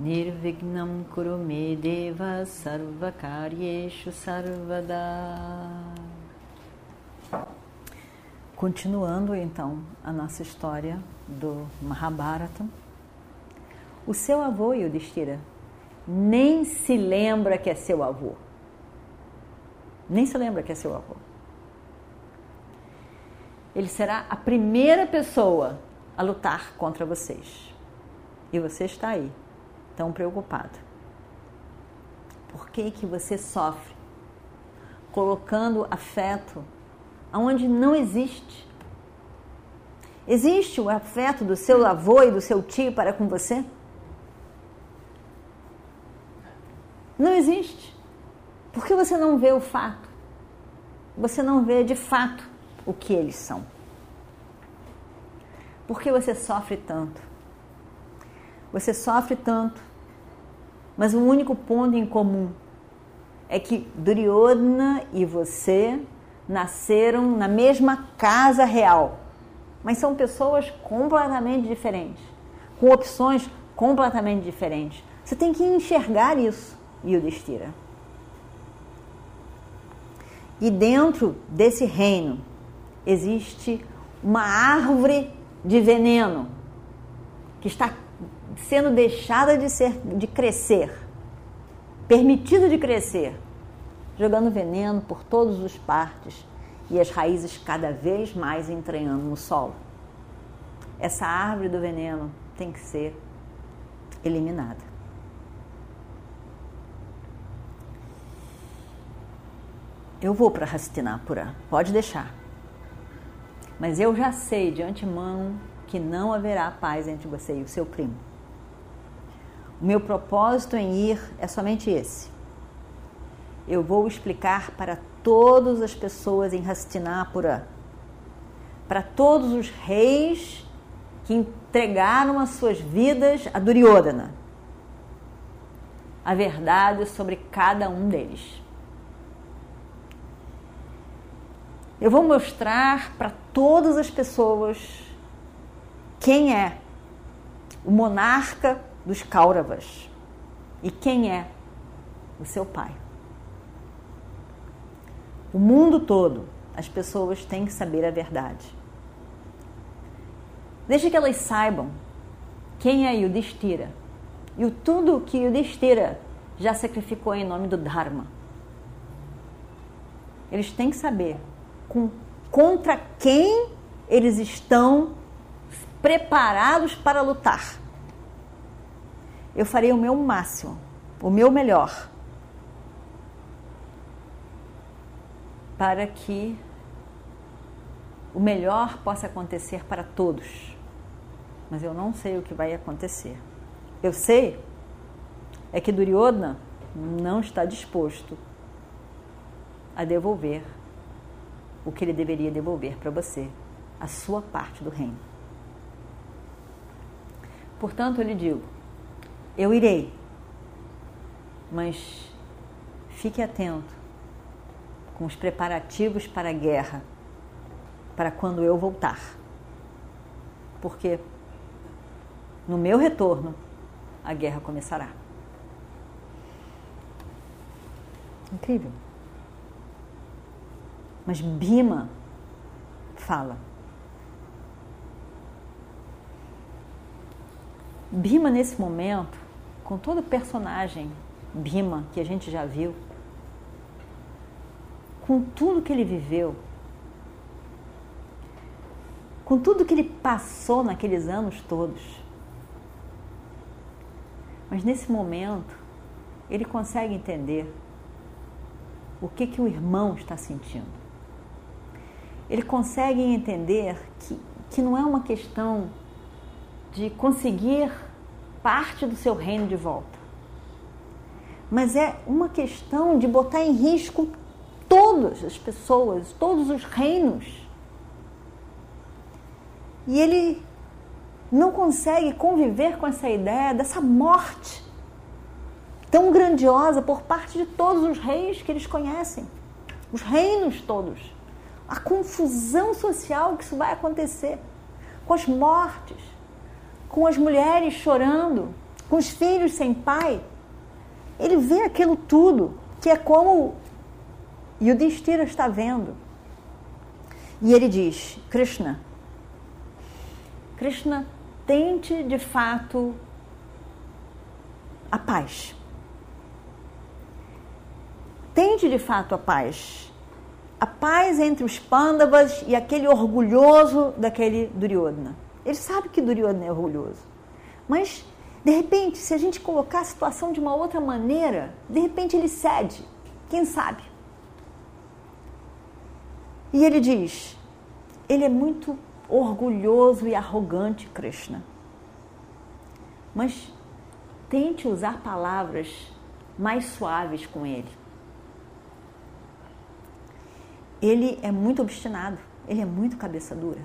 Nirvignam Kurume Deva Sarvakaryeshu Sarvada Continuando então a nossa história do Mahabharata, o seu avô Yudhishthira nem se lembra que é seu avô. Nem se lembra que é seu avô. Ele será a primeira pessoa a lutar contra vocês. E você está aí, tão preocupado. Por que, que você sofre? Colocando afeto aonde não existe. Existe o afeto do seu avô e do seu tio para com você? Não existe. Por que você não vê o fato? Você não vê de fato o que eles são. Por que você sofre tanto? Você sofre tanto, mas o único ponto em comum é que Duryodhana e você nasceram na mesma casa real, mas são pessoas completamente diferentes, com opções completamente diferentes. Você tem que enxergar isso, Yudhishthira. E dentro desse reino existe uma árvore de veneno que está sendo deixada de ser de crescer, permitido de crescer, jogando veneno por todas as partes e as raízes cada vez mais entranhando no solo. Essa árvore do veneno tem que ser eliminada. Eu vou para Hastinapura, pode deixar. Mas eu já sei de antemão que não haverá paz entre você e o seu primo. Meu propósito em ir é somente esse. Eu vou explicar para todas as pessoas em Hastinapura, para todos os reis que entregaram as suas vidas a Duryodhana, a verdade sobre cada um deles. Eu vou mostrar para todas as pessoas quem é o monarca dos Kauravas e quem é o seu pai. O mundo todo, as pessoas têm que saber a verdade. Deixe que elas saibam quem é Yudhishthira e o tudo que Yudhishthira já sacrificou em nome do Dharma. Eles têm que saber com, contra quem eles estão preparados para lutar. Eu farei o meu máximo, o meu melhor, para que o melhor possa acontecer para todos. Mas eu não sei o que vai acontecer. Eu sei é que Duryodhana não está disposto a devolver o que ele deveria devolver para você, a sua parte do reino. Portanto, eu lhe digo: eu irei, mas fique atento com os preparativos para a guerra, para quando eu voltar. Porque no meu retorno, a guerra começará. Incrível. Mas Bima fala. Bima, nesse momento, com todo o personagem Bima que a gente já viu, com tudo que ele viveu, com tudo que ele passou naqueles anos todos. Mas nesse momento, ele consegue entender o que, que o irmão está sentindo ele consegue entender que, que não é uma questão de conseguir parte do seu reino de volta, mas é uma questão de botar em risco todas as pessoas, todos os reinos. E ele não consegue conviver com essa ideia dessa morte tão grandiosa por parte de todos os reis que eles conhecem, os reinos todos. A confusão social que isso vai acontecer, com as mortes, com as mulheres chorando, com os filhos sem pai. Ele vê aquilo tudo, que é como Yudhishthira está vendo. E ele diz: Krishna, Krishna, tente de fato a paz. Tente de fato a paz. A paz entre os Pandavas e aquele orgulhoso daquele Duryodhana. Ele sabe que Duryodhana é orgulhoso. Mas, de repente, se a gente colocar a situação de uma outra maneira, de repente ele cede. Quem sabe? E ele diz: ele é muito orgulhoso e arrogante, Krishna. Mas tente usar palavras mais suaves com ele. Ele é muito obstinado, ele é muito cabeça dura.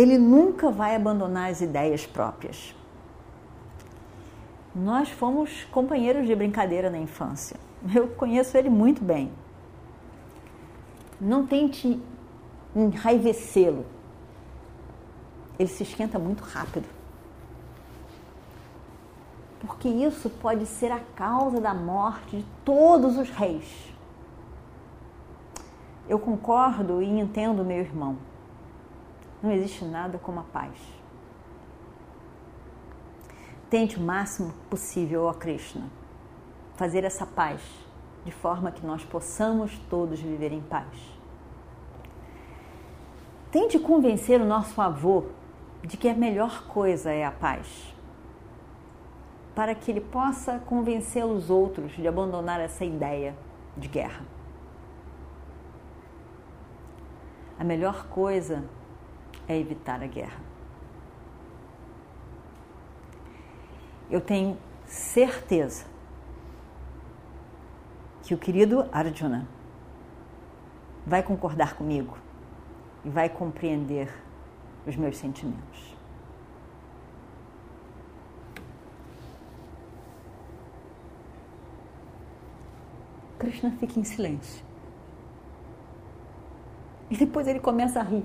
Ele nunca vai abandonar as ideias próprias. Nós fomos companheiros de brincadeira na infância. Eu conheço ele muito bem. Não tente enraivecê-lo. Ele se esquenta muito rápido. Porque isso pode ser a causa da morte de todos os reis. Eu concordo e entendo meu irmão. Não existe nada como a paz. Tente o máximo possível, ó Krishna, fazer essa paz de forma que nós possamos todos viver em paz. Tente convencer o nosso avô de que a melhor coisa é a paz, para que ele possa convencer os outros de abandonar essa ideia de guerra. A melhor coisa é evitar a guerra. Eu tenho certeza que o querido Arjuna vai concordar comigo e vai compreender os meus sentimentos. Krishna fica em silêncio. E depois ele começa a rir.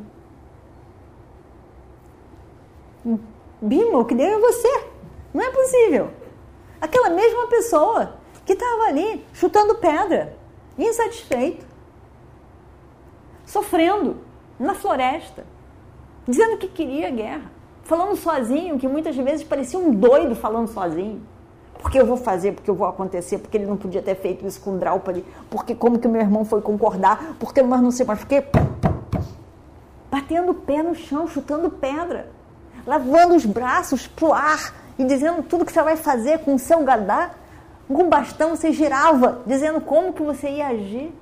Bima, o que deu é você. Não é possível. Aquela mesma pessoa que estava ali chutando pedra, insatisfeito, sofrendo na floresta, dizendo que queria guerra, falando sozinho, que muitas vezes parecia um doido falando sozinho. Porque eu vou fazer, porque eu vou acontecer, porque ele não podia ter feito isso com Draupadi, porque como que meu irmão foi concordar, porque mas não sei mais, porque batendo o pé no chão, chutando pedra, lavando os braços pro ar e dizendo tudo que você vai fazer com o seu gadá com um bastão você girava, dizendo como que você ia agir.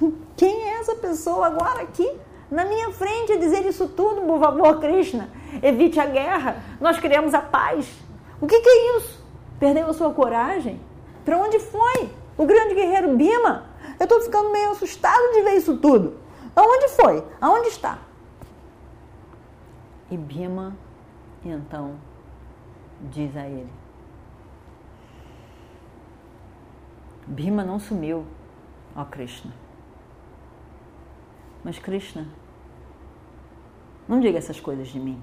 Quem é essa pessoa agora aqui? Na minha frente a dizer isso tudo, por favor, Krishna. Evite a guerra. Nós queremos a paz. O que, que é isso? Perdeu a sua coragem? Para onde foi? O grande guerreiro Bima? Eu estou ficando meio assustado de ver isso tudo. Aonde foi? Aonde está? E Bima, então, diz a ele: Bhima não sumiu, ó Krishna. Mas Krishna, não diga essas coisas de mim.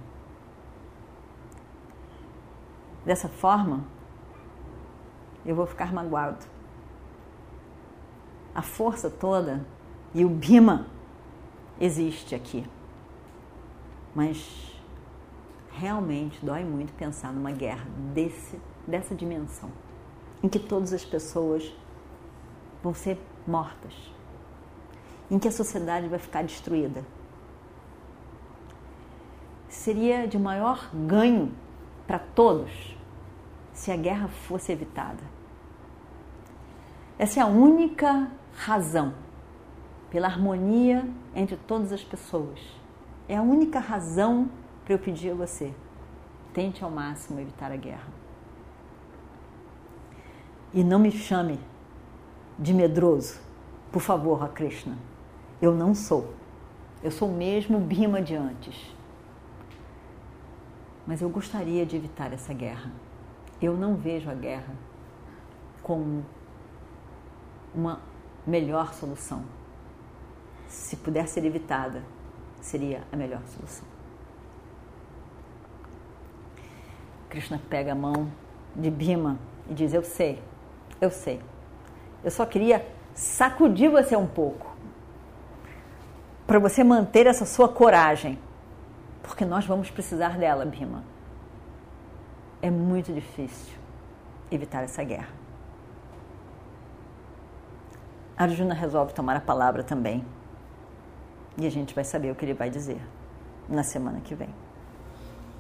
Dessa forma, eu vou ficar magoado. A força toda e o Bhima existe aqui. Mas realmente dói muito pensar numa guerra desse, dessa dimensão, em que todas as pessoas vão ser mortas, em que a sociedade vai ficar destruída. Seria de maior ganho para todos se a guerra fosse evitada. Essa é a única razão pela harmonia entre todas as pessoas. É a única razão para eu pedir a você: tente ao máximo evitar a guerra. E não me chame de medroso, por favor, Krishna. Eu não sou. Eu sou mesmo Bhima de antes. Mas eu gostaria de evitar essa guerra. Eu não vejo a guerra como uma melhor solução. Se puder ser evitada, seria a melhor solução. Krishna pega a mão de Bhima e diz: Eu sei, eu sei. Eu só queria sacudir você um pouco para você manter essa sua coragem, porque nós vamos precisar dela, Bhima. É muito difícil evitar essa guerra. Arjuna resolve tomar a palavra também. E a gente vai saber o que ele vai dizer na semana que vem.